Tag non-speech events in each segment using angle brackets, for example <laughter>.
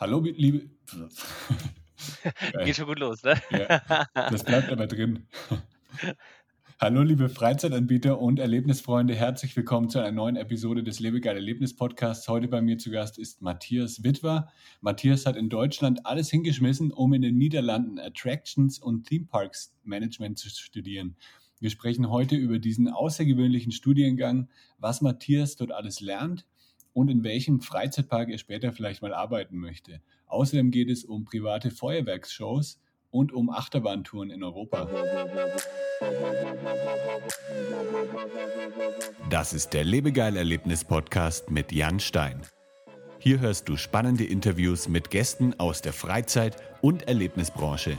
Hallo, liebe. Geht schon gut los, ne? Ja, das bleibt aber drin. Hallo, liebe Freizeitanbieter und Erlebnisfreunde. Herzlich willkommen zu einer neuen Episode des Lebegeil Erlebnis Podcasts. Heute bei mir zu Gast ist Matthias Witwer. Matthias hat in Deutschland alles hingeschmissen, um in den Niederlanden Attractions und Theme Parks Management zu studieren. Wir sprechen heute über diesen außergewöhnlichen Studiengang, was Matthias dort alles lernt und in welchem Freizeitpark er später vielleicht mal arbeiten möchte. Außerdem geht es um private Feuerwerksshows und um Achterbahntouren in Europa. Das ist der Lebegeil-Erlebnis-Podcast mit Jan Stein. Hier hörst du spannende Interviews mit Gästen aus der Freizeit- und Erlebnisbranche.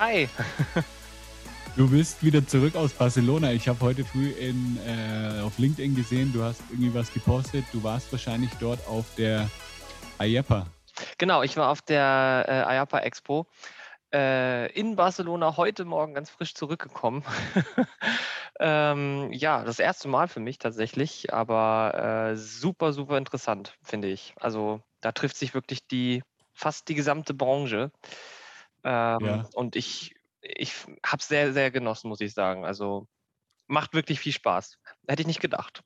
Hi. Du bist wieder zurück aus Barcelona. Ich habe heute früh in, äh, auf LinkedIn gesehen, du hast irgendwie was gepostet. Du warst wahrscheinlich dort auf der IAPA. Genau, ich war auf der äh, IAPA Expo äh, in Barcelona heute Morgen ganz frisch zurückgekommen. <laughs> ähm, ja, das erste Mal für mich tatsächlich, aber äh, super, super interessant, finde ich. Also da trifft sich wirklich die fast die gesamte Branche. Ähm, ja. Und ich, ich habe es sehr, sehr genossen, muss ich sagen. Also macht wirklich viel Spaß. Hätte ich nicht gedacht.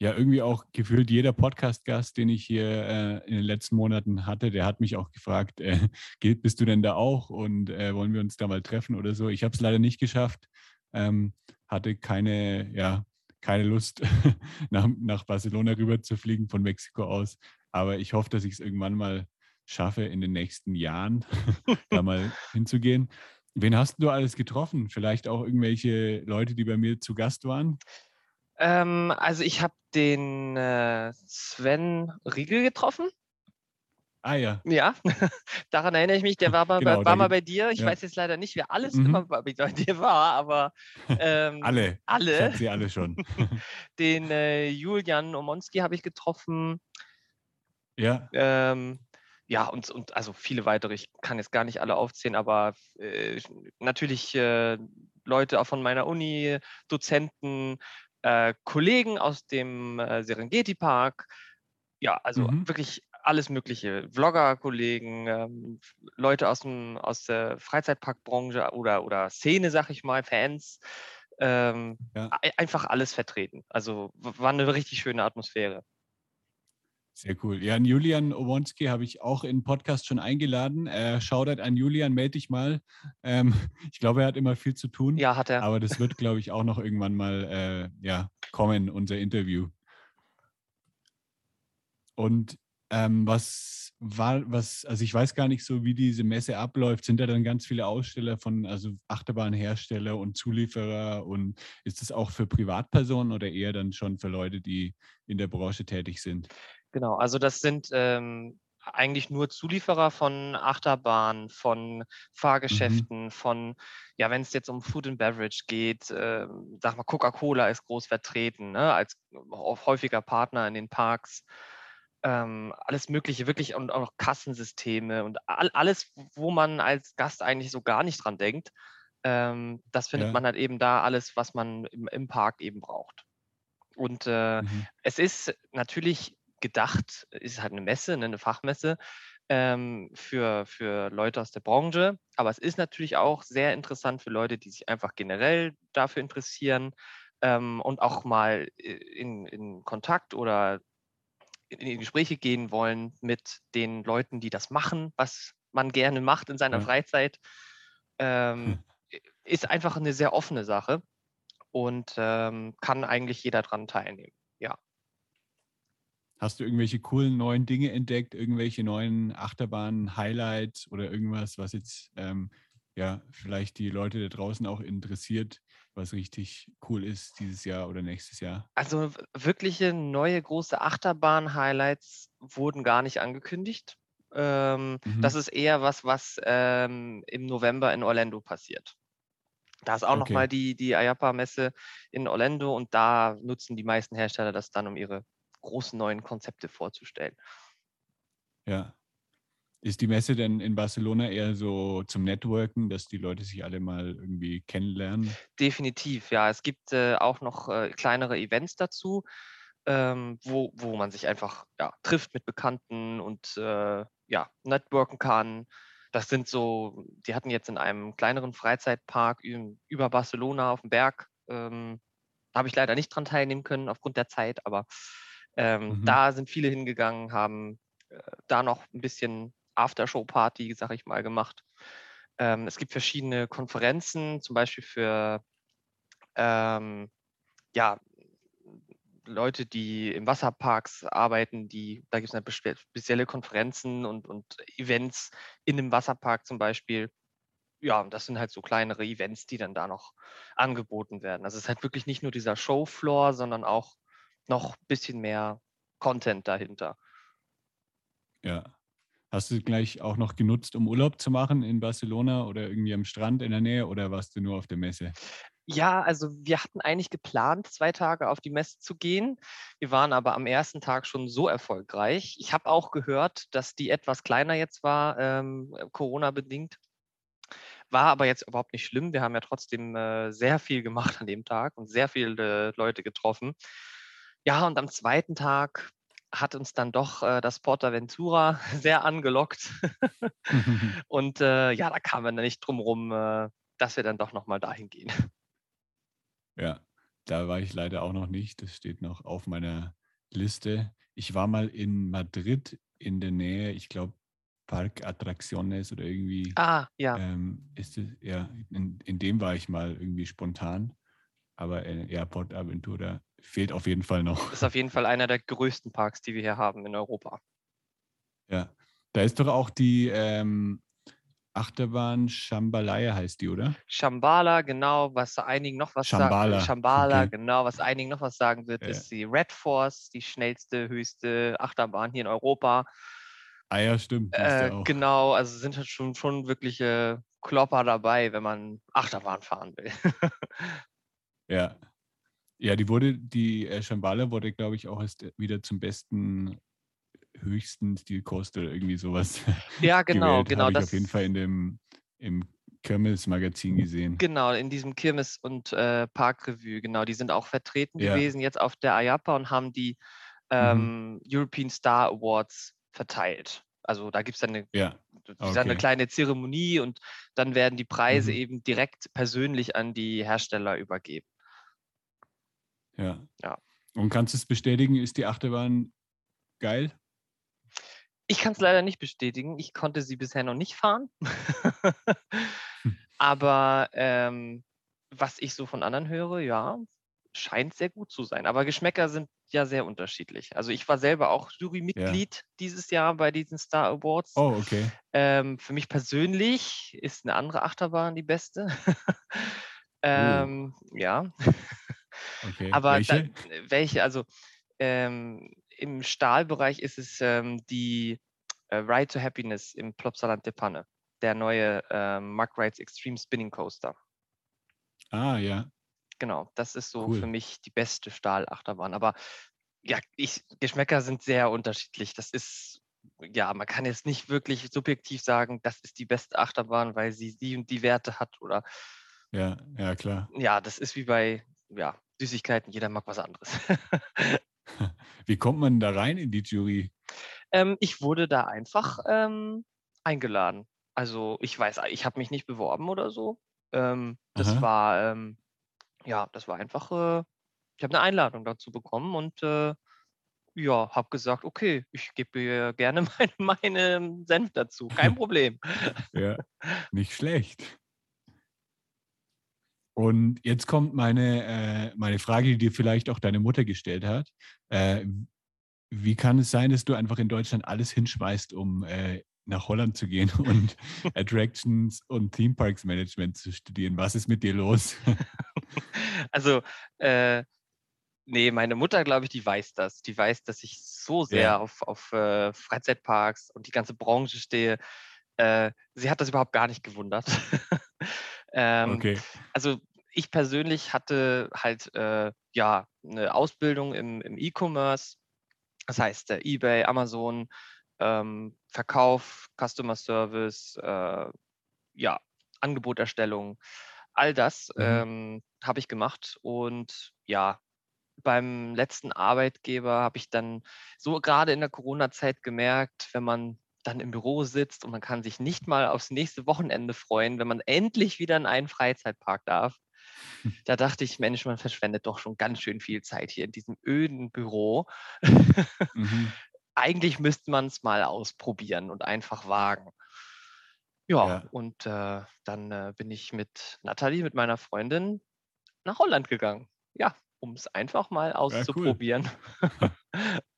Ja, irgendwie auch gefühlt jeder Podcast-Gast, den ich hier äh, in den letzten Monaten hatte, der hat mich auch gefragt, äh, <laughs> bist du denn da auch und äh, wollen wir uns da mal treffen oder so. Ich habe es leider nicht geschafft, ähm, hatte keine, ja, keine Lust, <laughs> nach, nach Barcelona rüber zu fliegen von Mexiko aus. Aber ich hoffe, dass ich es irgendwann mal schaffe, in den nächsten Jahren <laughs> da mal hinzugehen. Wen hast du alles getroffen? Vielleicht auch irgendwelche Leute, die bei mir zu Gast waren? Ähm, also ich habe den äh, Sven Riegel getroffen. Ah ja. Ja, <laughs> daran erinnere ich mich. Der war, mal, genau, war mal bei dir. Ich ja. weiß jetzt leider nicht, wer alles mhm. immer bei dir war, aber ähm, alle. Alle. Ich sie alle schon. <laughs> den äh, Julian Omonski habe ich getroffen. Ja. Ähm, ja, und, und also viele weitere, ich kann jetzt gar nicht alle aufzählen, aber äh, natürlich äh, Leute auch von meiner Uni, Dozenten, äh, Kollegen aus dem äh, Serengeti Park. Ja, also mhm. wirklich alles Mögliche. Vlogger-Kollegen, ähm, Leute aus, dem, aus der Freizeitparkbranche oder, oder Szene, sag ich mal, Fans. Ähm, ja. Einfach alles vertreten. Also war eine richtig schöne Atmosphäre. Sehr cool. Ja, Julian Owonski habe ich auch in Podcast schon eingeladen. Äh, Shoutout an Julian, melde dich mal. Ähm, <laughs> ich glaube, er hat immer viel zu tun. Ja, hat er. Aber das wird, glaube ich, auch noch irgendwann mal äh, ja, kommen, unser Interview. Und ähm, was war, was, also ich weiß gar nicht so, wie diese Messe abläuft. Sind da dann ganz viele Aussteller von, also Achterbahnhersteller und Zulieferer und ist das auch für Privatpersonen oder eher dann schon für Leute, die in der Branche tätig sind? Genau, also das sind ähm, eigentlich nur Zulieferer von Achterbahnen, von mhm. Fahrgeschäften, mhm. von, ja, wenn es jetzt um Food and Beverage geht, äh, sag mal, Coca-Cola ist groß vertreten, ne, als häufiger Partner in den Parks. Ähm, alles Mögliche, wirklich und auch noch Kassensysteme und all, alles, wo man als Gast eigentlich so gar nicht dran denkt. Ähm, das findet ja. man halt eben da, alles, was man im, im Park eben braucht. Und äh, mhm. es ist natürlich gedacht, ist halt eine Messe, ne, eine Fachmesse ähm, für, für Leute aus der Branche. Aber es ist natürlich auch sehr interessant für Leute, die sich einfach generell dafür interessieren ähm, und auch mal äh, in, in Kontakt oder in Gespräche gehen wollen mit den Leuten, die das machen, was man gerne macht in seiner ja. Freizeit. Ähm, hm. Ist einfach eine sehr offene Sache und ähm, kann eigentlich jeder daran teilnehmen. Hast du irgendwelche coolen neuen Dinge entdeckt, irgendwelche neuen Achterbahnen, Highlights oder irgendwas, was jetzt ähm, ja vielleicht die Leute da draußen auch interessiert, was richtig cool ist dieses Jahr oder nächstes Jahr? Also wirkliche neue große Achterbahn-Highlights wurden gar nicht angekündigt. Ähm, mhm. Das ist eher was, was ähm, im November in Orlando passiert. Da ist auch okay. nochmal die, die IAPA-Messe in Orlando und da nutzen die meisten Hersteller das dann, um ihre großen neuen Konzepte vorzustellen. Ja. Ist die Messe denn in Barcelona eher so zum Networken, dass die Leute sich alle mal irgendwie kennenlernen? Definitiv, ja. Es gibt äh, auch noch äh, kleinere Events dazu, ähm, wo, wo man sich einfach ja, trifft mit Bekannten und äh, ja, networken kann. Das sind so, die hatten jetzt in einem kleineren Freizeitpark über Barcelona auf dem Berg. Ähm, habe ich leider nicht dran teilnehmen können aufgrund der Zeit, aber ähm, mhm. da sind viele hingegangen, haben äh, da noch ein bisschen Aftershow-Party, sag ich mal, gemacht. Ähm, es gibt verschiedene Konferenzen, zum Beispiel für ähm, ja, Leute, die im Wasserparks arbeiten, die, da gibt es spezielle Konferenzen und, und Events in dem Wasserpark zum Beispiel. Ja, das sind halt so kleinere Events, die dann da noch angeboten werden. Also es ist halt wirklich nicht nur dieser Showfloor, sondern auch noch ein bisschen mehr Content dahinter. Ja. Hast du gleich auch noch genutzt, um Urlaub zu machen in Barcelona oder irgendwie am Strand in der Nähe oder warst du nur auf der Messe? Ja, also wir hatten eigentlich geplant, zwei Tage auf die Messe zu gehen. Wir waren aber am ersten Tag schon so erfolgreich. Ich habe auch gehört, dass die etwas kleiner jetzt war, ähm, Corona-bedingt. War aber jetzt überhaupt nicht schlimm. Wir haben ja trotzdem äh, sehr viel gemacht an dem Tag und sehr viele Leute getroffen. Ja, und am zweiten Tag hat uns dann doch äh, das Portaventura <laughs> sehr angelockt. <laughs> und äh, ja, da kamen wir nicht drum rum, äh, dass wir dann doch nochmal dahin gehen. Ja, da war ich leider auch noch nicht. Das steht noch auf meiner Liste. Ich war mal in Madrid in der Nähe, ich glaube, Park Attracciones oder irgendwie. Ah, ja. Ähm, ist es, ja, in, in, dem war ich mal irgendwie spontan. Aber äh, ja, Port Aventura fehlt auf jeden Fall noch. Das ist auf jeden Fall einer der größten Parks, die wir hier haben in Europa. Ja, da ist doch auch die ähm, Achterbahn Shambhalaya heißt die, oder? Shambhala, genau, was einigen noch was Shambhala. sagen. Shambhala, okay. genau, was einigen noch was sagen wird, ja. ist die Red Force, die schnellste, höchste Achterbahn hier in Europa. Ah ja, stimmt. Äh, genau, also sind halt schon, schon wirkliche Klopper dabei, wenn man Achterbahn fahren will. <laughs> ja. Ja, die wurde, die äh, Shambhala wurde, glaube ich, auch erst wieder zum besten höchsten Stilkost oder irgendwie sowas. <laughs> Ja, genau, gewählt. genau. Habe ich auf jeden Fall in dem im Kirmes-Magazin gesehen. Genau, in diesem Kirmes- und äh, Parkrevue, genau. Die sind auch vertreten ja. gewesen jetzt auf der IAPA und haben die mhm. ähm, mhm. European Star Awards verteilt. Also da gibt es dann eine, ja. okay. eine kleine Zeremonie und dann werden die Preise mhm. eben direkt persönlich an die Hersteller übergeben. Ja. ja. Und kannst du es bestätigen, ist die Achterbahn geil? Ich kann es leider nicht bestätigen. Ich konnte sie bisher noch nicht fahren. Hm. Aber ähm, was ich so von anderen höre, ja, scheint sehr gut zu sein. Aber Geschmäcker sind ja sehr unterschiedlich. Also ich war selber auch Jurymitglied ja. dieses Jahr bei diesen Star Awards. Oh, okay. Ähm, für mich persönlich ist eine andere Achterbahn die beste. <laughs> ähm, uh. Ja. Okay. Aber welche? Da, welche? Also ähm, im Stahlbereich ist es ähm, die äh, Ride to Happiness im Plopsaland de Panne, der neue äh, Mark Rides Extreme Spinning Coaster. Ah, ja. Genau, das ist so cool. für mich die beste Stahlachterbahn. Aber ja, ich, Geschmäcker sind sehr unterschiedlich. Das ist, ja, man kann jetzt nicht wirklich subjektiv sagen, das ist die beste Achterbahn, weil sie die und die Werte hat oder. Ja, ja, klar. Ja, das ist wie bei ja, Süßigkeiten, jeder mag was anderes. <laughs> Wie kommt man da rein in die Jury? Ähm, ich wurde da einfach ähm, eingeladen. Also ich weiß, ich habe mich nicht beworben oder so. Ähm, das Aha. war, ähm, ja, das war einfach, äh, ich habe eine Einladung dazu bekommen und äh, ja, habe gesagt, okay, ich gebe gerne <laughs> meine, meine Senf dazu, kein <laughs> Problem. ja, nicht schlecht. Und jetzt kommt meine, äh, meine Frage, die dir vielleicht auch deine Mutter gestellt hat. Äh, wie kann es sein, dass du einfach in Deutschland alles hinschmeißt, um äh, nach Holland zu gehen <laughs> und <laughs> Attractions und Theme Parks Management zu studieren? Was ist mit dir los? <laughs> also, äh, Nee, meine Mutter, glaube ich, die weiß das. Die weiß, dass ich so sehr Ja. auf, auf äh, Freizeitparks und die ganze Branche stehe. Äh, sie hat das überhaupt gar nicht gewundert. Ähm, Okay. also ich persönlich hatte halt äh, ja eine Ausbildung im, im E-Commerce, das heißt äh, eBay, Amazon, ähm, Verkauf, Customer Service, äh, ja, Angeboterstellung, all das Mhm. ähm, habe ich gemacht und ja, beim letzten Arbeitgeber habe ich dann so gerade in der Corona-Zeit gemerkt, wenn man dann im Büro sitzt und man kann sich nicht mal aufs nächste Wochenende freuen, wenn man endlich wieder in einen Freizeitpark darf. <laughs> Da dachte ich, Mensch, man verschwendet doch schon ganz schön viel Zeit hier in diesem öden Büro. Mhm. <laughs> Eigentlich müsste man es mal ausprobieren und einfach wagen. Ja, Ja. und äh, dann äh, bin ich mit Nathalie, mit meiner Freundin, nach Holland gegangen. Ja, um es einfach mal Ja, cool. <laughs>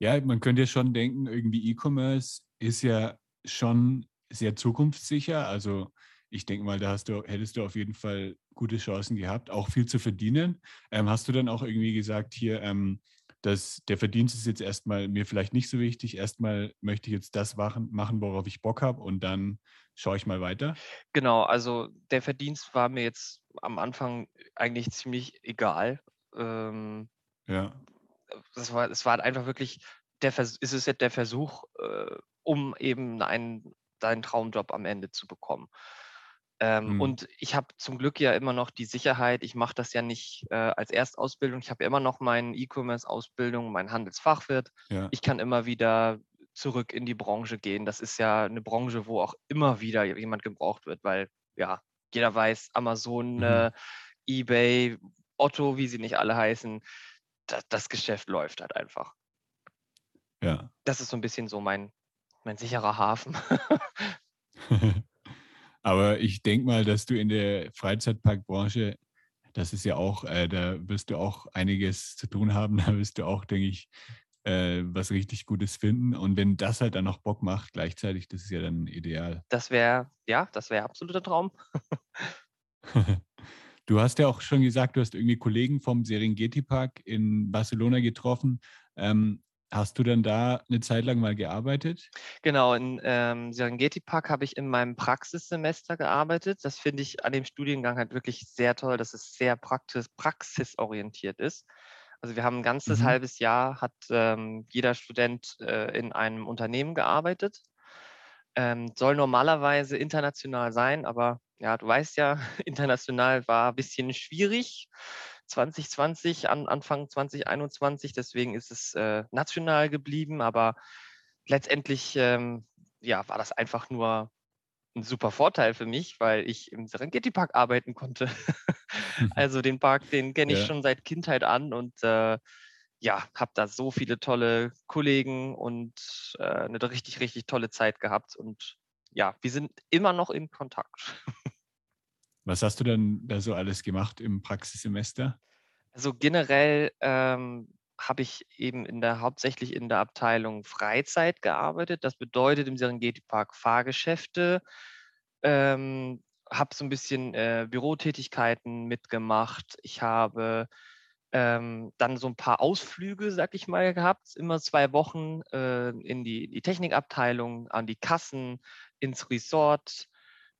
Ja, man könnte ja schon denken, irgendwie E-Commerce ist ja schon sehr zukunftssicher. Also ich denke mal, da hast du, hättest du auf jeden Fall gute Chancen gehabt, auch viel zu verdienen. Ähm, hast du dann auch irgendwie gesagt, hier, ähm, dass der Verdienst ist jetzt erstmal mir vielleicht nicht so wichtig. Erstmal möchte ich jetzt das machen, machen worauf ich Bock habe und dann schaue ich mal weiter. Genau, also der Verdienst war mir jetzt am Anfang eigentlich ziemlich egal. Ähm, Ja, das war, es war halt einfach wirklich, der Vers ist es jetzt der Versuch, äh, um eben einen, deinen Traumjob am Ende zu bekommen. Ähm, Mhm. Und ich habe zum Glück ja immer noch die Sicherheit, ich mache das ja nicht äh, als Erstausbildung, ich habe ja immer noch meine E-Commerce-Ausbildung, mein Handelsfachwirt. ja, Ich kann immer wieder zurück in die Branche gehen. Das ist ja eine Branche, wo auch immer wieder jemand gebraucht wird, weil ja, jeder weiß, Amazon, Mhm. äh, eBay, Otto, wie sie nicht alle heißen, das, das Geschäft läuft halt einfach. ja. Das ist so ein bisschen so mein, mein sicherer Hafen. <laughs> <laughs> Aber ich denke mal, dass du in der Freizeitparkbranche, das ist ja auch, äh, da wirst du auch einiges zu tun haben. <laughs> Da wirst du auch, denke ich, äh, was richtig Gutes finden. Und wenn das halt dann noch Bock macht, gleichzeitig, das ist ja dann ideal. Das wäre, ja, das wäre absoluter Traum. Du hast ja auch schon gesagt, du hast irgendwie Kollegen vom Serengeti Park in Barcelona getroffen. Ähm, hast du dann da eine Zeit lang mal gearbeitet? Genau, in ähm, Serengeti Park habe ich in meinem Praxissemester gearbeitet. Das finde ich an dem Studiengang halt wirklich sehr toll, dass es sehr praxis praxisorientiert ist. Also wir haben ein ganzes Mhm. halbes Jahr, hat ähm, jeder Student äh, in einem Unternehmen gearbeitet. Ähm, soll normalerweise international sein, aber ja, du weißt ja, <laughs> international war ein bisschen schwierig. 2020, an, Anfang 2021, deswegen ist es äh, national geblieben, aber letztendlich ähm, ja, war das einfach nur ein super Vorteil für mich, weil ich im Serengeti Park arbeiten konnte. <laughs> <laughs> also den Park, den kenne ich Ja. schon seit Kindheit an und äh, ja, habe da so viele tolle Kollegen und äh, eine richtig, richtig tolle Zeit gehabt. Und ja, wir sind immer noch in Kontakt. <laughs> Was hast du dann da so alles gemacht im Praxissemester? Also generell ähm, habe ich eben in der hauptsächlich in der Abteilung Freizeit gearbeitet. Das bedeutet im Serengeti Park Fahrgeschäfte. Ähm, habe so ein bisschen äh, Bürotätigkeiten mitgemacht. Ich habe ähm, dann so ein paar Ausflüge, sag ich mal, gehabt, immer zwei Wochen äh, in die, die Technikabteilung, an die Kassen, ins Resort.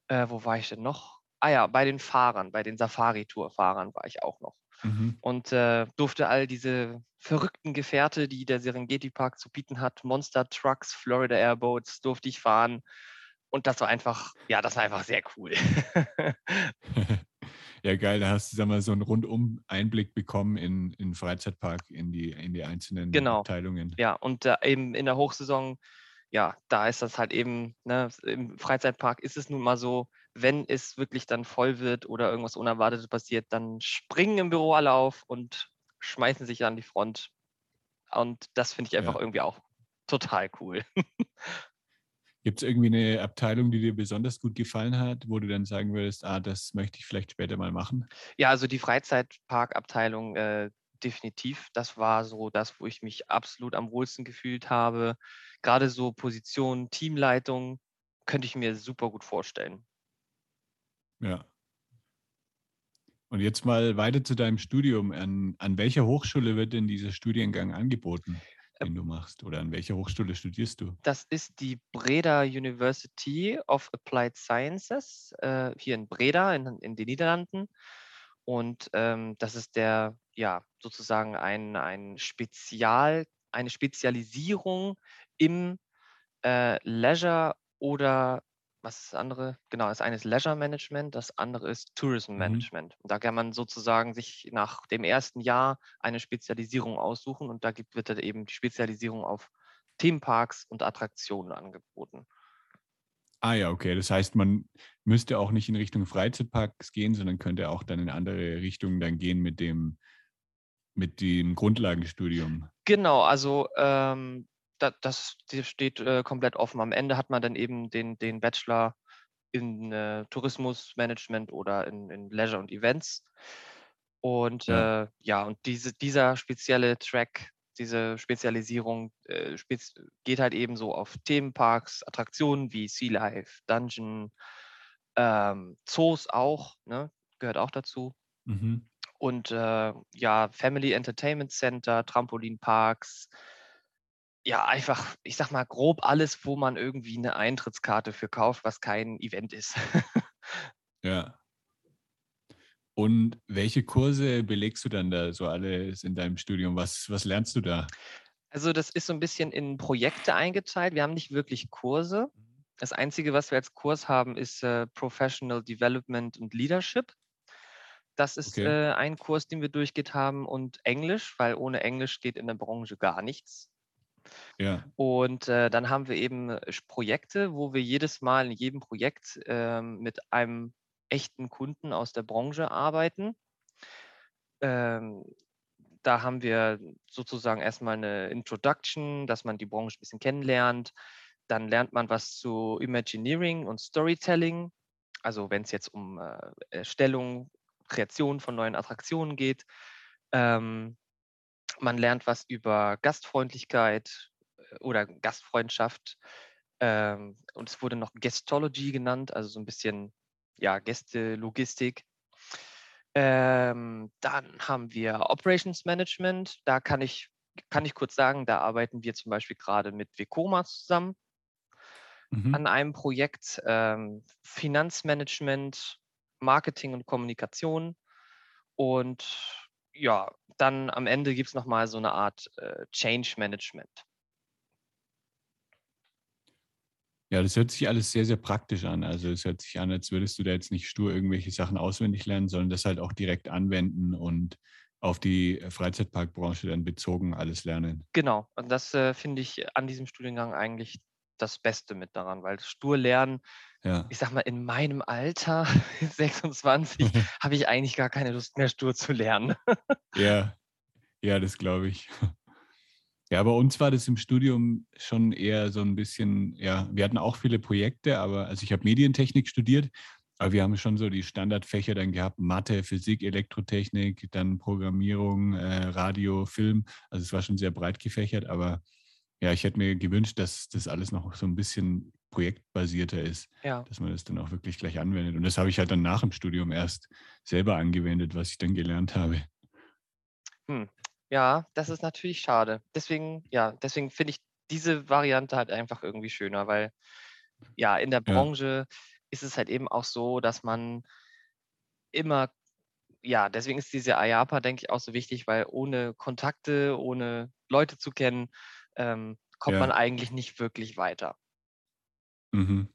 Äh, wo war ich denn noch? Ah ja, bei den Fahrern, bei den Safari-Tour-Fahrern war ich auch noch Mhm. und äh, durfte all diese verrückten Gefährte, die der Serengeti Park zu bieten hat, Monster Trucks, Florida Airboats, durfte ich fahren. Und das war einfach, ja, das war einfach sehr cool. <laughs> <laughs> Ja, geil, da hast du sag mal, so einen Rundum-Einblick bekommen in in den Freizeitpark, in die, in die einzelnen Genau. Abteilungen. ja, und äh, eben in der Hochsaison, ja, da ist das halt eben, ne, im Freizeitpark ist es nun mal so, wenn es wirklich dann voll wird oder irgendwas Unerwartetes passiert, dann springen im Büro alle auf und schmeißen sich an die Front. Und das finde ich einfach Ja. irgendwie auch total cool. <laughs> Gibt es irgendwie eine Abteilung, die dir besonders gut gefallen hat, wo du dann sagen würdest, ah, das möchte ich vielleicht später mal machen? Ja, also die Freizeitparkabteilung äh, definitiv. Das war so das, wo ich mich absolut am wohlsten gefühlt habe. Gerade so Position, Teamleitung könnte ich mir super gut vorstellen. Ja. Und jetzt mal weiter zu deinem Studium. An, an welcher Hochschule wird denn dieser Studiengang angeboten, den du machst? Oder an welcher Hochschule studierst du? Das ist die Breda University of Applied Sciences äh, hier in Breda in, in den Niederlanden. Und ähm, das ist der, ja, sozusagen ein, ein Spezial, eine Spezialisierung im äh, Leisure oder was ist das andere? Genau, das eine ist Leisure Management, das andere ist Tourism mhm. Management. Mhm. Da kann man sozusagen sich nach dem ersten Jahr eine Spezialisierung aussuchen und da gibt, wird dann eben die Spezialisierung auf Themenparks und Attraktionen angeboten. Ah ja, okay. Das heißt, man müsste auch nicht in Richtung Freizeitparks gehen, sondern könnte auch dann in andere Richtungen dann gehen mit dem, mit dem Grundlagenstudium. Genau, also ähm, da, das steht äh, komplett offen. Am Ende hat man dann eben den, den Bachelor in äh, Tourismusmanagement oder in, in, Leisure und Events. Und ja, äh, ja und diese, dieser spezielle Track, diese Spezialisierung äh, spez geht halt eben so auf Themenparks, Attraktionen wie Sea Life, Dungeon, ähm, Zoos auch, ne, gehört auch dazu. Mhm. Und äh, ja, Family Entertainment Center, Trampolinparks, ja, einfach, ich sag mal, grob alles, wo man irgendwie eine Eintrittskarte für kauft, was kein Event ist. <laughs> ja. Und welche Kurse belegst du dann da so alles in deinem Studium? Was, was lernst du da? Also das ist so ein bisschen in Projekte eingeteilt. Wir haben nicht wirklich Kurse. Mhm. Das Einzige, was wir als Kurs haben, ist äh, Professional Development und Leadership. Das ist okay. äh, ein Kurs, den wir durchgeht haben und Englisch, weil ohne Englisch geht in der Branche gar nichts. Ja. Und äh, dann haben wir eben äh, Projekte, wo wir jedes Mal in jedem Projekt äh, mit einem echten Kunden aus der Branche arbeiten. Ähm, da haben wir sozusagen erstmal eine Introduction, dass man die Branche ein bisschen kennenlernt. Dann lernt man was zu Imagineering und Storytelling. Also wenn es jetzt um äh, Erstellung, Kreation von neuen Attraktionen geht. Ähm, man lernt was über Gastfreundlichkeit äh, oder Gastfreundschaft. Ähm, und es wurde noch Guestology genannt, also so ein bisschen ja, Gästelogistik. Ähm, dann haben wir Operations Management. Da kann ich, kann ich kurz sagen, da arbeiten wir zum Beispiel gerade mit Vekoma zusammen mhm. an einem Projekt ähm, Finanzmanagement, Marketing und Kommunikation. Und ja, dann am Ende gibt es nochmal so eine Art äh, Change Management. Ja, das hört sich alles sehr, sehr praktisch an. Also es hört sich an, als würdest du da jetzt nicht stur irgendwelche Sachen auswendig lernen, sondern das halt auch direkt anwenden und auf die Freizeitparkbranche dann bezogen alles lernen. Genau, und das äh, finde ich an diesem Studiengang eigentlich das Beste mit daran, weil stur lernen, ja. ich sag mal, in meinem Alter, <laughs> 26, <laughs> habe ich eigentlich gar keine Lust mehr, stur zu lernen. <laughs> ja, ja, das glaube ich. Ja, bei uns war das im Studium schon eher so ein bisschen, ja, wir hatten auch viele Projekte, aber also ich habe Medientechnik studiert, aber wir haben schon so die Standardfächer dann gehabt, Mathe, Physik, Elektrotechnik, dann Programmierung, äh, Radio, Film. Also es war schon sehr breit gefächert, aber ja, ich hätte mir gewünscht, dass das alles noch so ein bisschen projektbasierter ist, ja. dass man das dann auch wirklich gleich anwendet. Und das habe ich halt dann nach dem Studium erst selber angewendet, was ich dann gelernt habe. Hm. Ja, das ist natürlich schade. Deswegen, ja, deswegen finde ich diese Variante halt einfach irgendwie schöner, weil ja, in der Branche ja. ist es halt eben auch so, dass man immer, ja, deswegen ist diese IAPA, denke ich, auch so wichtig, weil ohne Kontakte, ohne Leute zu kennen, ähm, kommt ja. man eigentlich nicht wirklich weiter. Mhm.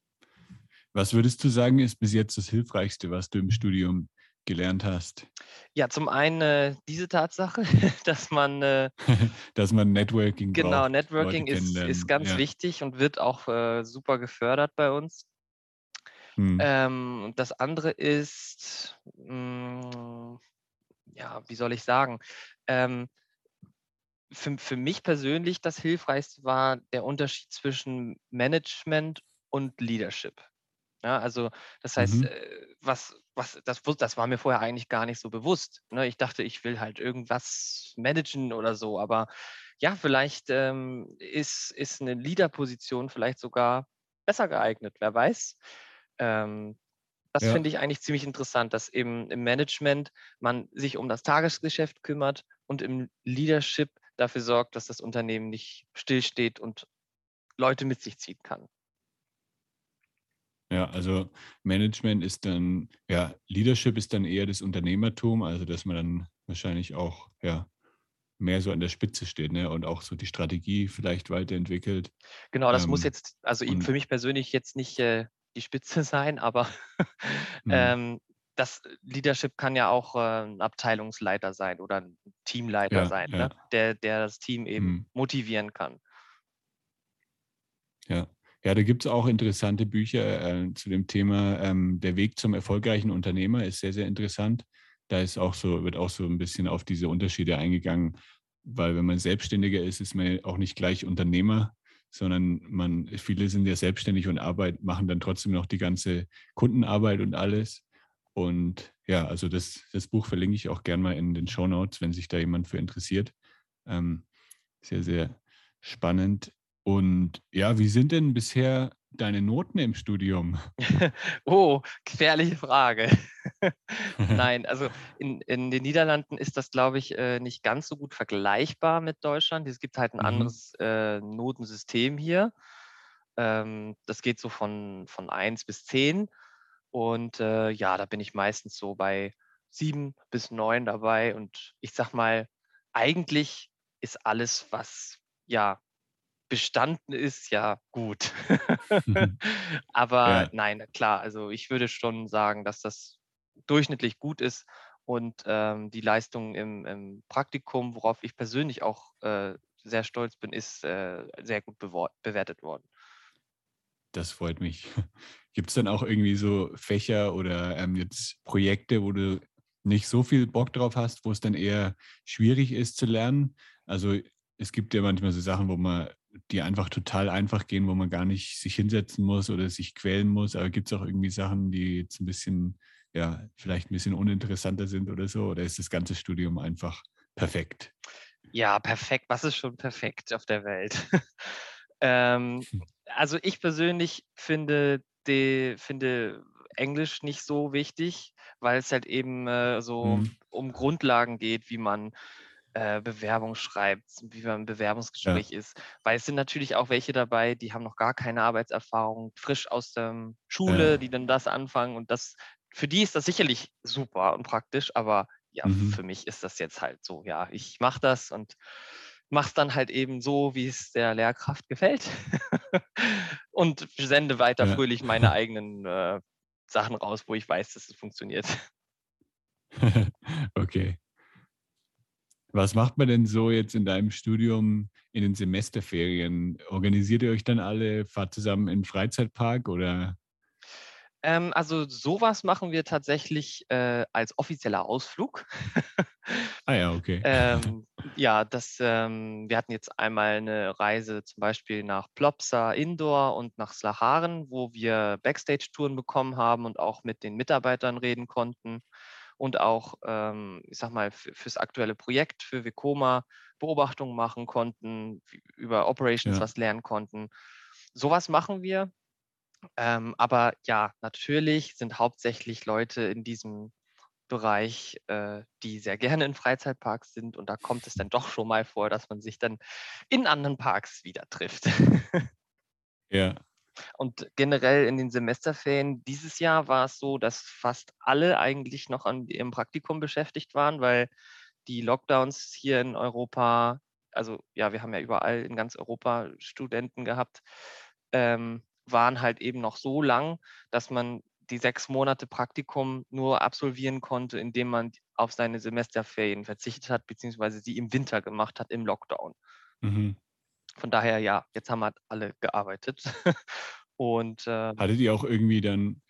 Was würdest du sagen, ist bis jetzt das Hilfreichste, was du im Studium gelernt hast? Ja, zum einen äh, diese Tatsache, <laughs> dass man. Äh, <laughs> dass man Networking Genau, braucht, Networking ist, ist ganz ja. wichtig und wird auch äh, super gefördert bei uns. Hm. Ähm, das andere ist, mh, hm, ja, wie soll ich sagen? Ähm, für, für mich persönlich das Hilfreichste war der Unterschied zwischen Management und Leadership. Ja, also das heißt, mhm. Äh, was, was, das, das war mir vorher eigentlich gar nicht so bewusst. Ne? Ich dachte, ich will halt irgendwas managen oder so, aber ja, vielleicht ähm, ist, ist eine Leader-Position vielleicht sogar besser geeignet, wer weiß. Ähm, das ja. finde ich eigentlich ziemlich interessant, dass eben im Management man sich um das Tagesgeschäft kümmert und im Leadership dafür sorgt, dass das Unternehmen nicht stillsteht und Leute mit sich ziehen kann. Ja, also Management ist dann, ja, Leadership ist dann eher das Unternehmertum, also dass man dann wahrscheinlich auch, ja, mehr so an der Spitze steht ne? und auch so die Strategie vielleicht weiterentwickelt. Genau, das ähm, muss jetzt, also für mich persönlich jetzt nicht äh, die Spitze <laughs> sein, aber mhm. ähm, das Leadership kann ja auch äh, ein Abteilungsleiter sein oder ein Teamleiter ja, sein, ja. Ne? der, der das Team eben mhm. motivieren kann. Ja. Ja, da gibt es auch interessante Bücher äh, zu dem Thema. Ähm, der Weg zum erfolgreichen Unternehmer ist sehr, sehr interessant. Da ist auch so, wird auch so ein bisschen auf diese Unterschiede eingegangen, weil wenn man Selbstständiger ist, ist man auch nicht gleich Unternehmer, sondern man, viele sind ja selbstständig und Arbeit, machen dann trotzdem noch die ganze Kundenarbeit und alles. Und ja, also das, das Buch verlinke ich auch gerne mal in den Show Notes, wenn sich da jemand für interessiert. Ähm, sehr, sehr spannend. Und ja, wie sind denn bisher deine Noten im Studium? <laughs> oh, gefährliche Frage. <laughs> Nein, also in, in den Niederlanden ist das, glaube ich, äh, nicht ganz so gut vergleichbar mit Deutschland. Es gibt halt ein mhm. anderes äh, Notensystem hier. Ähm, das geht so von, von 1 bis 10. Und äh, ja, da bin ich meistens so bei 7 bis 9 dabei. Und ich sag mal, eigentlich ist alles, was ja bestanden ist, ja gut. <laughs> Aber ja. nein, klar, also ich würde schon sagen, dass das durchschnittlich gut ist und ähm, die Leistung im, im, Praktikum, worauf ich persönlich auch äh, sehr stolz bin, ist äh, sehr gut bewertet worden. Das freut mich. <laughs> Gibt es dann auch irgendwie so Fächer oder ähm, jetzt Projekte, wo du nicht so viel Bock drauf hast, wo es dann eher schwierig ist zu lernen? Also es gibt ja manchmal so Sachen, wo man die einfach total einfach gehen, wo man gar nicht sich hinsetzen muss oder sich quälen muss. Aber gibt es auch irgendwie Sachen, die jetzt ein bisschen, ja, vielleicht ein bisschen uninteressanter sind oder so? Oder ist das ganze Studium einfach perfekt? Ja, perfekt. Was ist schon perfekt auf der Welt? <laughs> ähm, hm. Also ich persönlich finde, die, finde Englisch nicht so wichtig, weil es halt eben äh, so mhm. um Grundlagen geht, wie man äh, Bewerbung schreibt, wie man im Bewerbungsgespräch ja. ist. Weil es sind natürlich auch welche dabei, die haben noch gar keine Arbeitserfahrung, frisch aus der Schule, ja. die dann das anfangen und das, für die ist das sicherlich super und praktisch, aber ja, mhm. für mich ist das jetzt halt so, ja, ich mache das und mache es dann halt eben so, wie es der Lehrkraft gefällt <laughs> und sende weiter ja. fröhlich meine <laughs> eigenen äh, Sachen raus, wo ich weiß, dass es funktioniert. <laughs> okay. Was macht man denn so jetzt in deinem Studium in den Semesterferien? Organisiert ihr euch dann alle, fahrt zusammen in den Freizeitpark oder? Ähm, also sowas machen wir tatsächlich äh, als offizieller Ausflug. ah ja, okay. <laughs> ähm, ja, das, ähm, wir hatten jetzt einmal eine Reise zum Beispiel nach Plopsa Indoor und nach Slacharen, wo wir Backstage-Touren bekommen haben und auch mit den Mitarbeitern reden konnten und auch, ähm, ich sag mal, fürs aktuelle Projekt, für Vekoma Beobachtungen machen konnten, über Operations ja. was lernen konnten. Sowas machen wir. Ähm, aber ja, natürlich sind hauptsächlich Leute in diesem Bereich, äh, die sehr gerne in Freizeitparks sind. Und da kommt es dann doch schon mal vor, dass man sich dann in anderen Parks wieder trifft. <laughs> ja, und generell in den Semesterferien dieses Jahr war es so, dass fast alle eigentlich noch an ihrem Praktikum beschäftigt waren, weil die Lockdowns hier in Europa, also ja, wir haben ja überall in ganz Europa Studenten gehabt, ähm, waren halt eben noch so lang, dass man die sechs Monate Praktikum nur absolvieren konnte, indem man auf seine Semesterferien verzichtet hat, beziehungsweise sie im Winter gemacht hat, im Lockdown. Mhm. Von daher, ja, jetzt haben halt alle gearbeitet. <laughs> Und äh, hattet ihr auch irgendwie dann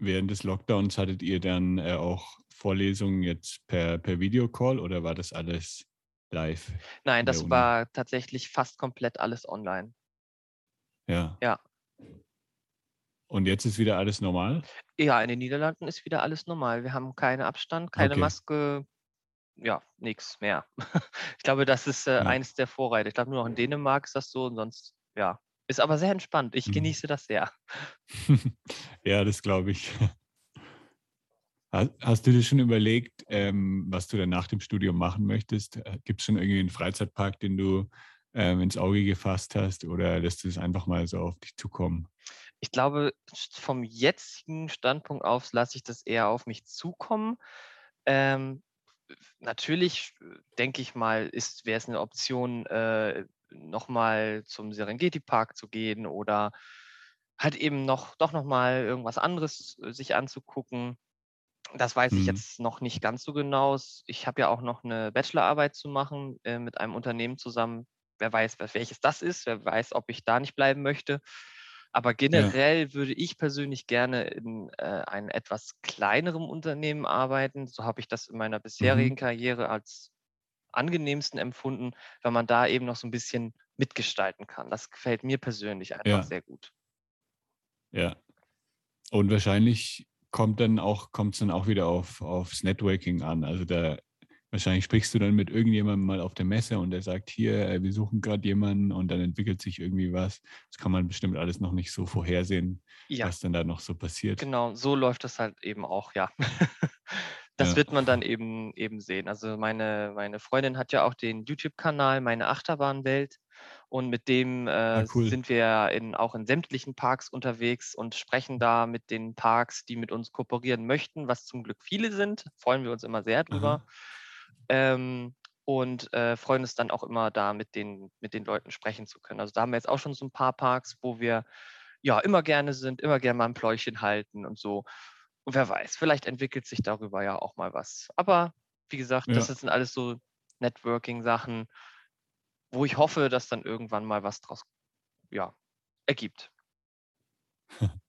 während des Lockdowns hattet ihr dann äh, auch Vorlesungen jetzt per, per Videocall oder war das alles live? Nein, das war tatsächlich fast komplett alles online. Ja. Ja. Und jetzt ist wieder alles normal? Ja, in den Niederlanden ist wieder alles normal. Wir haben keinen Abstand, keine okay. Maske, ja, nichts mehr. <laughs> ich glaube, das ist äh, ja. eines der Vorreiter. Ich glaube, nur noch in Dänemark ist das so und sonst, ja. Ist aber sehr entspannt. Ich mhm. genieße das sehr. <laughs> ja, das glaube ich. Hast, du dir schon überlegt, ähm, was du dann nach dem Studium machen möchtest? Äh, Gibt es schon irgendwie einen Freizeitpark, den du ähm, ins Auge gefasst hast oder lässt du es einfach mal so auf dich zukommen? Ich glaube, vom jetzigen Standpunkt aus lasse ich das eher auf mich zukommen. Ähm, natürlich äh, denke ich mal, wäre es eine Option, äh, nochmal zum Serengeti-Park zu gehen oder halt eben noch doch nochmal irgendwas anderes äh, sich anzugucken. Das weiß mhm. ich jetzt noch nicht ganz so genau. Ich habe ja auch noch eine Bachelorarbeit zu machen äh, mit einem Unternehmen zusammen. Wer weiß, welches das ist, wer weiß, ob ich da nicht bleiben möchte. Aber generell ja. würde ich persönlich gerne in äh, einem etwas kleinerem Unternehmen arbeiten. So habe ich das in meiner bisherigen mhm. Karriere als angenehmsten empfunden, weil man da eben noch so ein bisschen mitgestalten kann. Das gefällt mir persönlich einfach ja. sehr gut. Ja. Und wahrscheinlich kommt dann auch, kommt es dann auch wieder auf, aufs Networking an. Also da wahrscheinlich sprichst du dann mit irgendjemandem mal auf der Messe und der sagt, hier, äh, wir suchen gerade jemanden und dann entwickelt sich irgendwie was. Das kann man bestimmt alles noch nicht so vorhersehen, ja. was dann da noch so passiert. Genau, so läuft das halt eben auch, ja. <laughs> das ja. wird man dann eben eben sehen. Also meine, meine Freundin hat ja auch den YouTube-Kanal Meine Achterbahnwelt. Und mit dem äh, ah, cool. sind wir in, auch in sämtlichen Parks unterwegs und sprechen da mit den Parks, die mit uns kooperieren möchten, was zum Glück viele sind. Freuen wir uns immer sehr drüber. Ähm, und äh, freuen uns dann auch immer da mit den, mit den Leuten sprechen zu können. Also da haben wir jetzt auch schon so ein paar Parks, wo wir ja immer gerne sind, immer gerne mal ein Pläuchchen halten und so. Und wer weiß, vielleicht entwickelt sich darüber ja auch mal was. Aber wie gesagt, ja. das sind alles so Networking-Sachen wo ich hoffe, dass dann irgendwann mal was draus ja, ergibt. <laughs>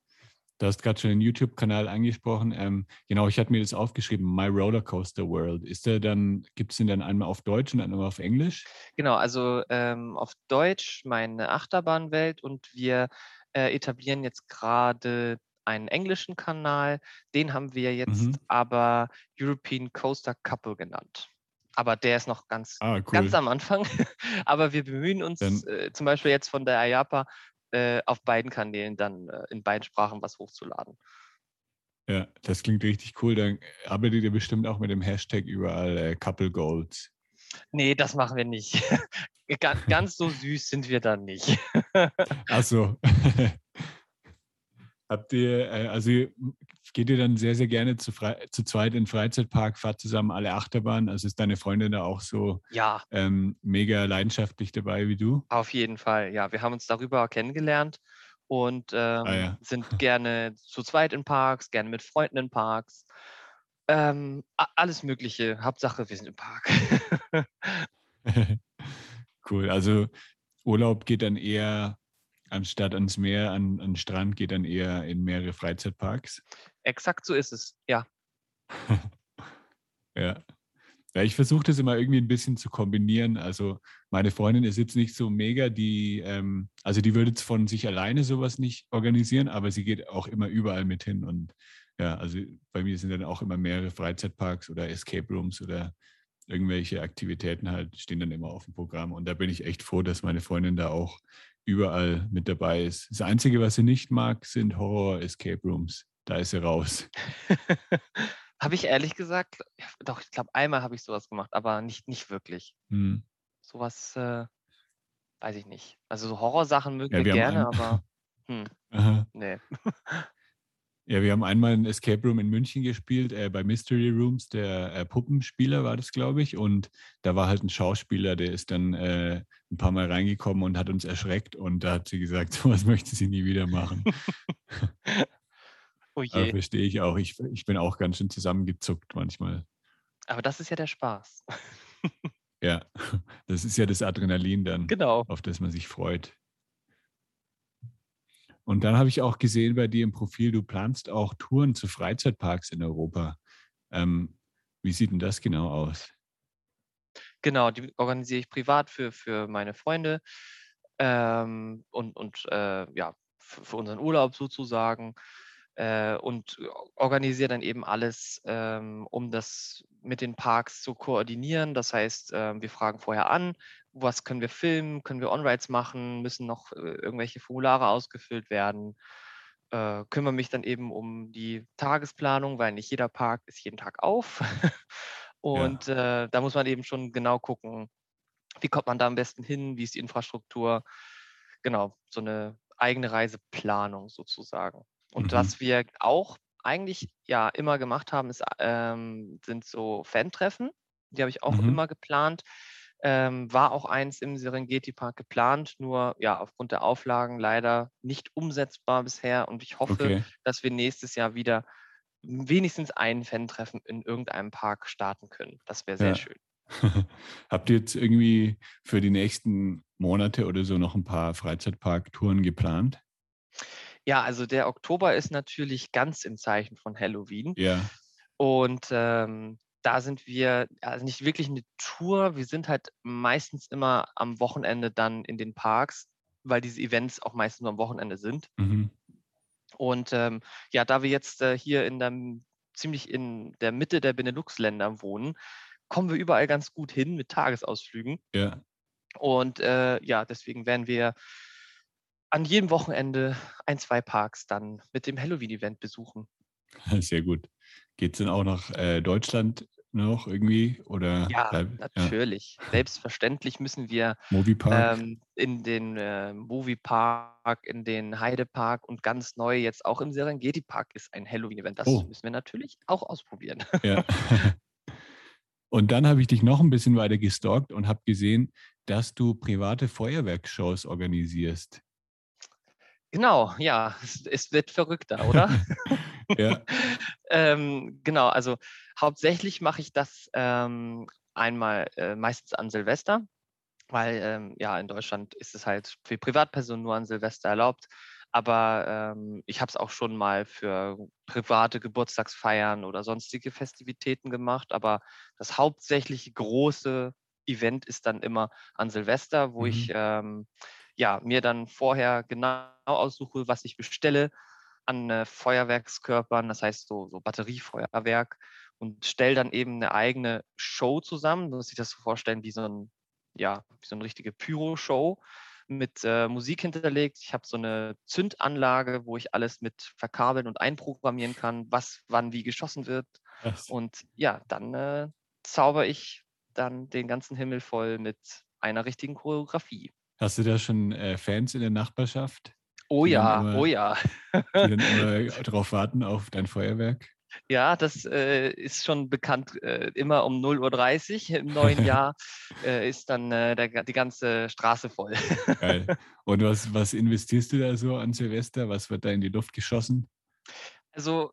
Du hast gerade schon den YouTube-Kanal angesprochen. Ähm, genau, ich hatte mir das aufgeschrieben, My Rollercoaster World. Ist der dann, gibt es den dann einmal auf Deutsch und einmal auf Englisch? Genau, also ähm, auf Deutsch meine Achterbahnwelt und wir äh, etablieren jetzt gerade einen englischen Kanal. Den haben wir jetzt mhm. aber European Coaster Couple genannt aber der ist noch ganz, ah, cool. ganz am Anfang. <laughs> aber wir bemühen uns äh, zum Beispiel jetzt von der IAPA äh, auf beiden Kanälen dann äh, in beiden Sprachen was hochzuladen. Ja, das klingt richtig cool. Dann arbeitet ihr bestimmt auch mit dem Hashtag überall äh, Couple Goals. Nee, das machen wir nicht. <laughs> ganz, ganz so süß sind wir dann nicht. <laughs> Ach so. <laughs> Habt ihr, äh, also geht ihr dann sehr, sehr gerne zu, zu zweit in den Freizeitpark, fahrt zusammen alle Achterbahnen? Also ist deine Freundin da auch so ja. ähm, mega leidenschaftlich dabei wie du? Auf jeden Fall, ja. Wir haben uns darüber kennengelernt und ähm, ah, ja. sind gerne zu zweit in Parks, gerne mit Freunden in Parks. Ähm, alles Mögliche. Hauptsache, wir sind im Park. <laughs> cool. Also Urlaub geht dann eher anstatt ans Meer, an, an den Strand, geht dann eher in mehrere Freizeitparks. Exakt so ist es, ja. <laughs> ja. Ja, ich versuche das immer irgendwie ein bisschen zu kombinieren. Also meine Freundin ist jetzt nicht so mega, die, ähm, also die würde jetzt von sich alleine sowas nicht organisieren, aber sie geht auch immer überall mit hin. Und ja, also bei mir sind dann auch immer mehrere Freizeitparks oder Escape Rooms oder irgendwelche Aktivitäten halt stehen dann immer auf dem Programm. Und da bin ich echt froh, dass meine Freundin da auch überall mit dabei ist. Das Einzige, was sie nicht mag, sind Horror-Escape Rooms. Da ist sie raus. <laughs> habe ich ehrlich gesagt, doch, ich glaube, einmal habe ich sowas gemacht, aber nicht, nicht wirklich. Hm. Sowas äh, weiß ich nicht. Also so Horrorsachen mögen ja, wir gerne, aber <laughs> hm, nee. <laughs> Ja, wir haben einmal ein Escape Room in München gespielt, äh, bei Mystery Rooms, der äh, Puppenspieler war das, glaube ich. Und da war halt ein Schauspieler, der ist dann äh, ein paar Mal reingekommen und hat uns erschreckt. Und da hat sie gesagt, sowas möchte sie nie wieder machen. Oh je. Aber verstehe ich auch. Ich, ich bin auch ganz schön zusammengezuckt manchmal. Aber das ist ja der Spaß. <laughs> ja, <laughs> das ist ja das Adrenalin dann, genau. auf das man sich freut. Und dann habe ich auch gesehen bei dir im Profil, du planst auch Touren zu Freizeitparks in Europa. Ähm, wie sieht denn das genau aus? Genau, die organisiere ich privat für, für meine Freunde ähm, und, und äh, ja, für, für, unseren Urlaub sozusagen äh, und organisiere dann eben alles, ähm, um das mit den Parks zu koordinieren. Das heißt, äh, wir fragen vorher an, was können wir filmen, können wir On-Rides machen, müssen noch äh, irgendwelche Formulare ausgefüllt werden. äh, kümmere mich dann eben um die Tagesplanung, weil nicht jeder Park ist jeden Tag auf. <laughs> und ja. äh, da muss man eben schon genau gucken, wie kommt man da am besten hin, wie ist die Infrastruktur. Genau, so eine eigene Reiseplanung sozusagen. Und mhm. was wir auch eigentlich ja immer gemacht haben, ist, ähm, sind so Fan-Treffen. Die habe ich auch mhm. immer geplant. Ähm, war auch eins im Serengeti Park geplant, nur ja, aufgrund der Auflagen leider nicht umsetzbar bisher. Und ich hoffe, okay. dass wir nächstes Jahr wieder wenigstens ein Fan-Treffen in irgendeinem Park starten können. Das wäre sehr ja. schön. <laughs> Habt ihr jetzt irgendwie für die nächsten Monate oder so noch ein paar Freizeitparktouren geplant? Ja, also der Oktober ist natürlich ganz im Zeichen von Halloween. Ja. Und ähm, da sind wir, also nicht wirklich eine Tour, wir sind halt meistens immer am Wochenende dann in den Parks, weil diese Events auch meistens nur am Wochenende sind. Mhm. Und ähm, ja, da wir jetzt äh, hier in der, ziemlich in der Mitte der Benelux-Länder wohnen, kommen wir überall ganz gut hin mit Tagesausflügen. Ja. Und äh, ja, deswegen werden wir an jedem Wochenende ein, zwei Parks dann mit dem Halloween-Event besuchen. <laughs> Sehr gut. Geht es denn auch nach äh, Deutschland noch irgendwie? Oder ja, bleib, natürlich. Ja. Selbstverständlich müssen wir ähm, in den äh, Moviepark, in den Heidepark und ganz neu jetzt auch im Serengeti Park ist ein Halloween-Event. Das oh. müssen wir natürlich auch ausprobieren. Ja. <laughs> <laughs> Und dann habe ich dich noch ein bisschen weiter gestalkt und habe gesehen, dass du private Feuerwerksshows organisierst. Genau, ja, es, es wird verrückter, oder? <laughs> ja. <laughs> ähm, genau, also hauptsächlich mache ich das ähm, einmal äh, meistens an Silvester, weil ähm, ja in Deutschland ist es halt für Privatpersonen nur an Silvester erlaubt. Aber ähm, ich habe es auch schon mal für private Geburtstagsfeiern oder sonstige Festivitäten gemacht. Aber das hauptsächliche große Event ist dann immer an Silvester, wo mhm. ich ähm, ja, mir dann vorher genau aussuche, was ich bestelle an äh, Feuerwerkskörpern, das heißt so, so Batteriefeuerwerk und stelle dann eben eine eigene Show zusammen. Man muss sich das so vorstellen wie so ein, ja, wie so eine richtige Pyro-Show mit äh, Musik hinterlegt. Ich habe so eine Zündanlage, wo ich alles mit verkabeln und einprogrammieren kann, was wann wie geschossen wird. Was? Und ja, dann äh, zauber ich dann den ganzen Himmel voll mit einer richtigen Choreografie. Hast du da schon äh, Fans in der Nachbarschaft? Oh ja, immer, oh ja. die dann <laughs> immer darauf warten auf dein Feuerwerk? Ja, das äh, ist schon bekannt. Äh, immer um 0.30 Uhr im neuen <laughs> Jahr äh, ist dann äh, der, die ganze Straße voll. Geil. <laughs> Und was, was investierst du da so an Silvester? Was wird da in die Luft geschossen? Also,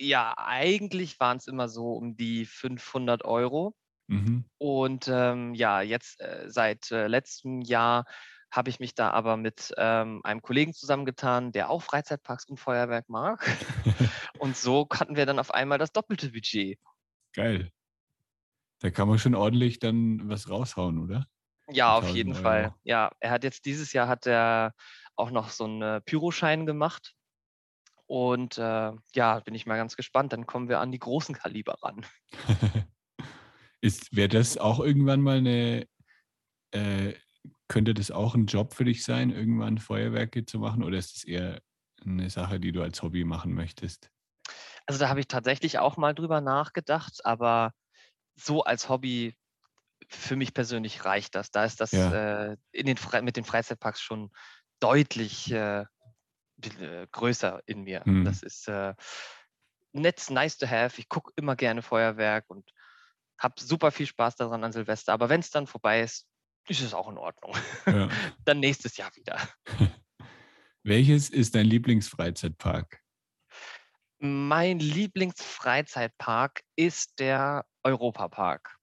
ja, eigentlich waren es immer so um die 500 Euro. Mhm. Und ähm, ja, jetzt äh, seit äh, letztem Jahr habe ich mich da aber mit ähm, einem Kollegen zusammengetan, der auch Freizeitparks und Feuerwerk mag. <laughs> und so hatten wir dann auf einmal das doppelte Budget. Geil. Da kann man schon ordentlich dann was raushauen, oder? Ja, auf jeden Euro. Fall. Ja, er hat jetzt dieses Jahr hat er auch noch so einen Pyroschein gemacht. Und äh, ja, bin ich mal ganz gespannt. Dann kommen wir an die großen Kaliber ran. <laughs> Wäre das auch irgendwann mal eine äh, könnte das auch ein Job für dich sein, irgendwann Feuerwerke zu machen oder ist es eher eine Sache, die du als Hobby machen möchtest? Also da habe ich tatsächlich auch mal drüber nachgedacht, aber so als Hobby für mich persönlich reicht das. Da ist das ja. äh, in den mit den Freizeitparks schon deutlich äh, äh größer in mir. Hm. Das ist äh, nett, nice to have. Ich gucke immer gerne Feuerwerk und habe super viel Spaß daran an Silvester. Aber wenn es dann vorbei ist, ist es auch in Ordnung. Ja. <laughs> Dann nächstes Jahr wieder. <laughs> Welches ist dein Lieblingsfreizeitpark? Mein Lieblingsfreizeitpark ist der Europapark.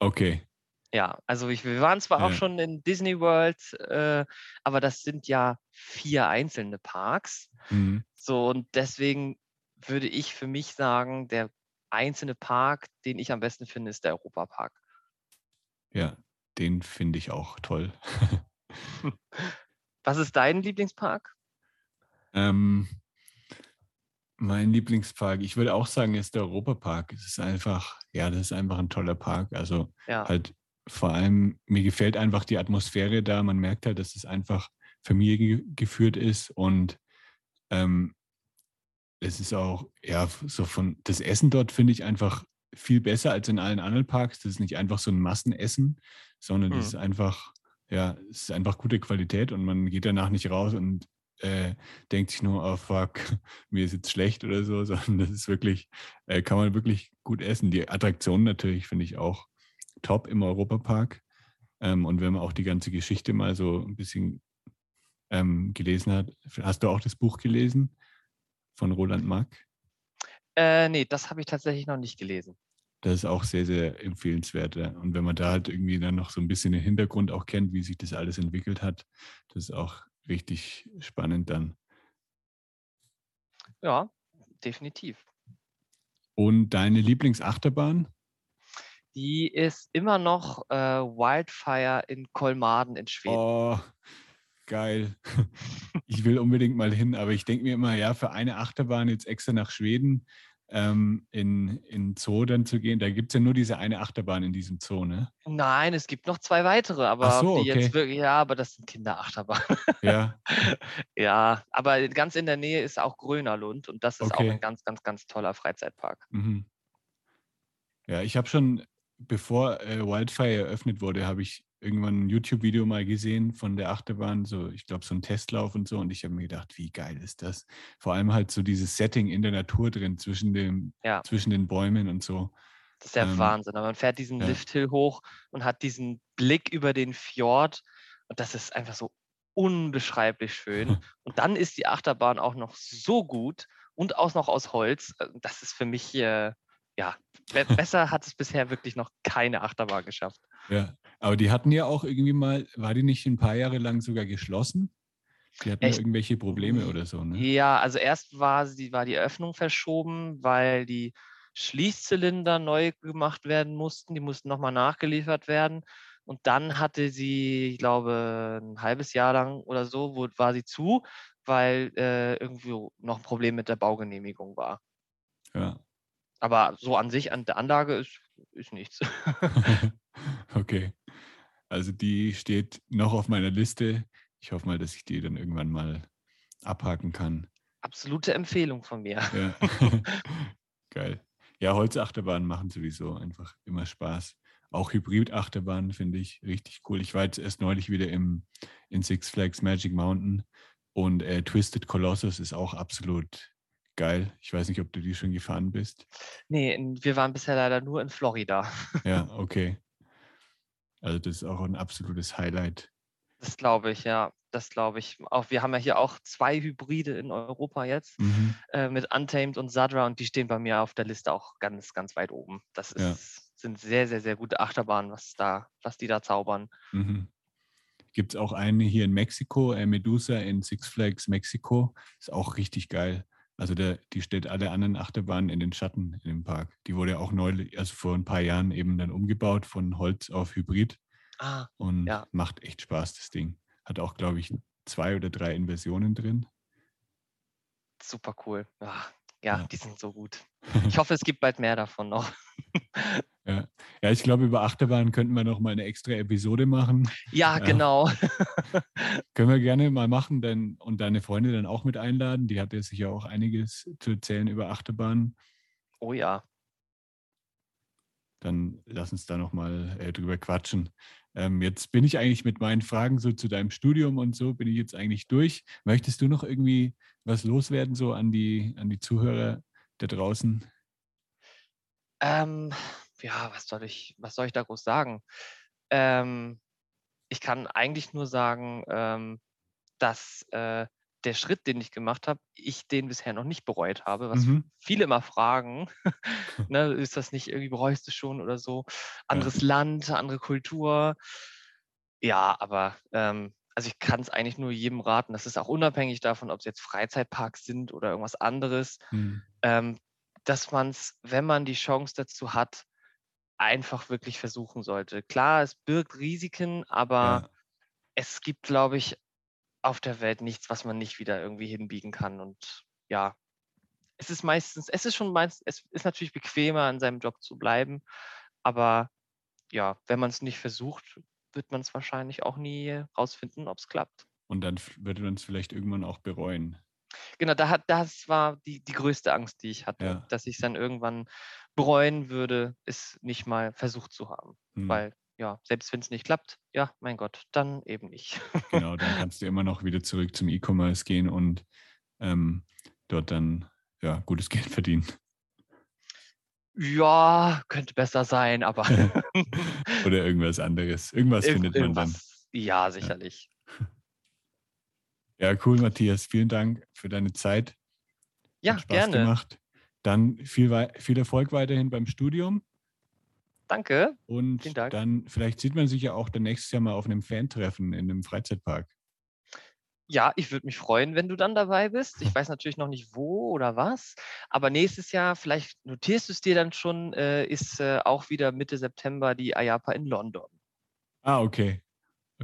Okay. Ja, also ich, wir waren zwar ja. auch schon in Disney World, äh, aber das sind ja vier einzelne Parks. Mhm. So, und deswegen würde ich für mich sagen, der einzelne Park, den ich am besten finde, ist der Europapark. Ja, den finde ich auch toll. <laughs> Was ist dein Lieblingspark? Ähm, mein Lieblingspark, ich würde auch sagen, ist der Europapark. Es ist einfach, ja, das ist einfach ein toller Park. Also ja. halt vor allem, mir gefällt einfach die Atmosphäre da. Man merkt halt, dass es einfach familiengeführt ist und ähm, es ist auch, ja, so von das Essen dort finde ich einfach viel besser als in allen anderen Parks. Das ist nicht einfach so ein Massenessen, sondern das ist Mhm. einfach, ja, es ist einfach gute Qualität und man geht danach nicht raus und äh, denkt sich nur, oh fuck, <laughs> mir ist jetzt schlecht oder so, <laughs> sondern das ist wirklich, äh, kann man wirklich gut essen. Die Attraktionen natürlich finde ich auch top im Europapark. Ähm, und wenn man auch die ganze Geschichte mal so ein bisschen ähm, gelesen hat, hast du auch das Buch gelesen von Roland Mack? Äh, ne, das habe ich tatsächlich noch nicht gelesen. Das ist auch sehr, sehr empfehlenswert. Ja. Und wenn man da halt irgendwie dann noch so ein bisschen den Hintergrund auch kennt, wie sich das alles entwickelt hat, das ist auch richtig spannend dann. Ja, definitiv. Und deine Lieblingsachterbahn? Die ist immer noch äh, Wildfire in Kolmaden in Schweden. Oh, geil. Ich will unbedingt mal hin, aber ich denke mir immer, ja, für eine Achterbahn jetzt extra nach Schweden ähm, in, in Zoo dann zu gehen, da gibt es ja nur diese eine Achterbahn in diesem Zoo, ne? Nein, es gibt noch zwei weitere, aber so, okay. jetzt wirklich, ja, aber das sind Kinderachterbahnen. <laughs> Ja, ja, aber ganz in der Nähe ist auch Grönerlund und das ist auch Okay. ein ganz, ganz, ganz toller Freizeitpark. Mhm. Ja, ich habe schon, bevor äh, Wildfire eröffnet wurde, habe ich irgendwann ein YouTube-Video mal gesehen von der Achterbahn, so ich glaube so ein Testlauf und so und ich habe mir gedacht, wie geil ist das? Vor allem halt so dieses Setting in der Natur drin, zwischen, dem, Ja. zwischen den Bäumen und so. Das ist der Ähm, Wahnsinn. Aber man fährt diesen ja. Lifthill hoch und hat diesen Blick über den Fjord und das ist einfach so unbeschreiblich schön. <laughs> Und dann ist die Achterbahn auch noch so gut und auch noch aus Holz. äh, Das ist für mich, äh, ja, be besser hat es bisher wirklich noch keine Achterbahn geschafft. Ja, aber die hatten ja auch irgendwie mal, war die nicht ein paar Jahre lang sogar geschlossen? Die hatten ja irgendwelche Probleme oder so, ne? Ja, also erst war, sie, war die Öffnung verschoben, weil die Schließzylinder neu gemacht werden mussten. Die mussten nochmal nachgeliefert werden. Und dann hatte sie, ich glaube, ein halbes Jahr lang oder so, wo, war sie zu, weil äh, irgendwie noch ein Problem mit der Baugenehmigung war. Ja. Aber so an sich, an der Anlage ist, ist nichts. <laughs> okay. Also die steht noch auf meiner Liste. Ich hoffe mal, dass ich die dann irgendwann mal abhaken kann. Absolute Empfehlung von mir. Ja. <laughs> Geil. Ja, Holzachterbahnen machen sowieso einfach immer Spaß. Auch Hybrid-Achterbahnen finde ich richtig cool. Ich war jetzt erst neulich wieder im, in Six Flags Magic Mountain und äh, Twisted Colossus ist auch absolut geil. Ich weiß nicht, ob du die schon gefahren bist. Nee, wir waren bisher leider nur in Florida. Ja, <laughs> okay. Also das ist auch ein absolutes Highlight. Das glaube ich, ja. Das glaube ich. Auch wir haben ja hier auch zwei Hybride in Europa jetzt Mhm. äh, mit Untamed und Sadra und die stehen bei mir auf der Liste auch ganz, ganz weit oben. Das ist, Ja. sind sehr, sehr, sehr gute Achterbahnen, was da, was die da zaubern. Mhm. Gibt es auch eine hier in Mexiko, äh, Medusa in Six Flags Mexiko. Ist auch richtig geil. Also der, die stellt alle anderen Achterbahnen in den Schatten in dem Park. Die wurde auch neulich, also vor ein paar Jahren eben dann umgebaut von Holz auf Hybrid Ah, und Ja. macht echt Spaß, das Ding. Hat auch, glaube ich, zwei oder drei Inversionen drin. super cool. Ah, ja, Ja. die sind so gut. Ich hoffe, es gibt bald mehr davon noch. <laughs> Ja, ja ich glaube, über Achterbahnen könnten wir noch mal eine extra Episode machen. Ja, Ja. genau. <laughs> Können wir gerne mal machen denn, und deine Freunde dann auch mit einladen. Die hat ja sicher auch einiges zu erzählen über Achterbahnen. Oh ja. Dann lass uns da nochmal äh, drüber quatschen. Ähm, jetzt bin ich eigentlich mit meinen Fragen so zu deinem Studium und so, bin ich jetzt eigentlich durch. Möchtest du noch irgendwie was loswerden, so an die, an die Zuhörer da draußen? Ähm, ja, was soll ich, was soll ich da groß sagen? Ähm, ich kann eigentlich nur sagen, ähm, dass äh, der Schritt, den ich gemacht habe, ich den bisher noch nicht bereut habe, was Mhm. viele immer fragen. <laughs> <laughs> ne, ist das nicht irgendwie bereust du schon oder so? Anderes Land, andere Kultur. Ja, aber ähm, also ich kann es eigentlich nur jedem raten. Das ist auch unabhängig davon, ob es jetzt Freizeitparks sind oder irgendwas anderes Hm. ähm, dass man es, wenn man die Chance dazu hat, einfach wirklich versuchen sollte. Klar, es birgt Risiken, aber Ja, es gibt, glaube ich, auf der Welt nichts, was man nicht wieder irgendwie hinbiegen kann. Und ja, es ist meistens, es ist schon meistens, es ist natürlich bequemer, an seinem Job zu bleiben, aber ja, wenn man es nicht versucht, wird man es wahrscheinlich auch nie rausfinden, ob es klappt. und dann wird man es vielleicht irgendwann auch bereuen. Genau, da hat, das war die, die größte Angst, die ich hatte, Ja. dass ich dann irgendwann bereuen würde, es nicht mal versucht zu haben. Hm. Weil, ja, selbst wenn es nicht klappt, ja, mein Gott, dann eben nicht. Genau, dann <laughs> kannst du immer noch wieder zurück zum E-Commerce gehen und ähm, dort dann ja, gutes <laughs> Geld verdienen. Ja, könnte besser sein, aber <laughs> Oder irgendwas anderes. Irgendwas irgend- findet man dann. irgendwas. Ja, sicherlich. Ja, cool, Matthias. Vielen Dank für deine Zeit. Ja, Hat Spaß gerne. gemacht. Dann viel, viel Erfolg weiterhin beim Studium. Danke. Und Dank. dann, vielleicht sieht man sich ja auch dann nächstes Jahr mal auf einem Fan-Treffen in einem Freizeitpark. Ja, ich würde mich freuen, wenn du dann dabei bist. Ich weiß natürlich noch nicht wo oder was, aber nächstes Jahr, vielleicht notierst du es dir dann schon, äh, ist äh, auch wieder Mitte September die IAPA in London. Ah, okay.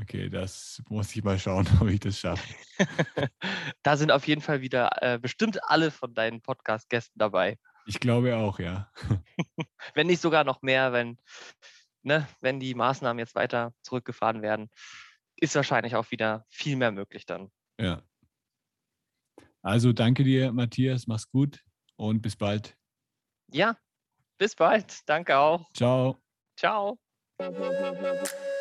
Okay, das muss ich mal schauen, <laughs> ob ich das schaffe. <laughs> da sind auf jeden Fall wieder äh, bestimmt alle von deinen Podcast-Gästen dabei. Ich glaube auch, ja. <laughs> Wenn nicht sogar noch mehr, wenn, ne, wenn die Maßnahmen jetzt weiter zurückgefahren werden, ist wahrscheinlich auch wieder viel mehr möglich dann. Ja. Also danke dir, Matthias. Mach's gut und bis bald. Ja, bis bald. Danke auch. Ciao. Ciao.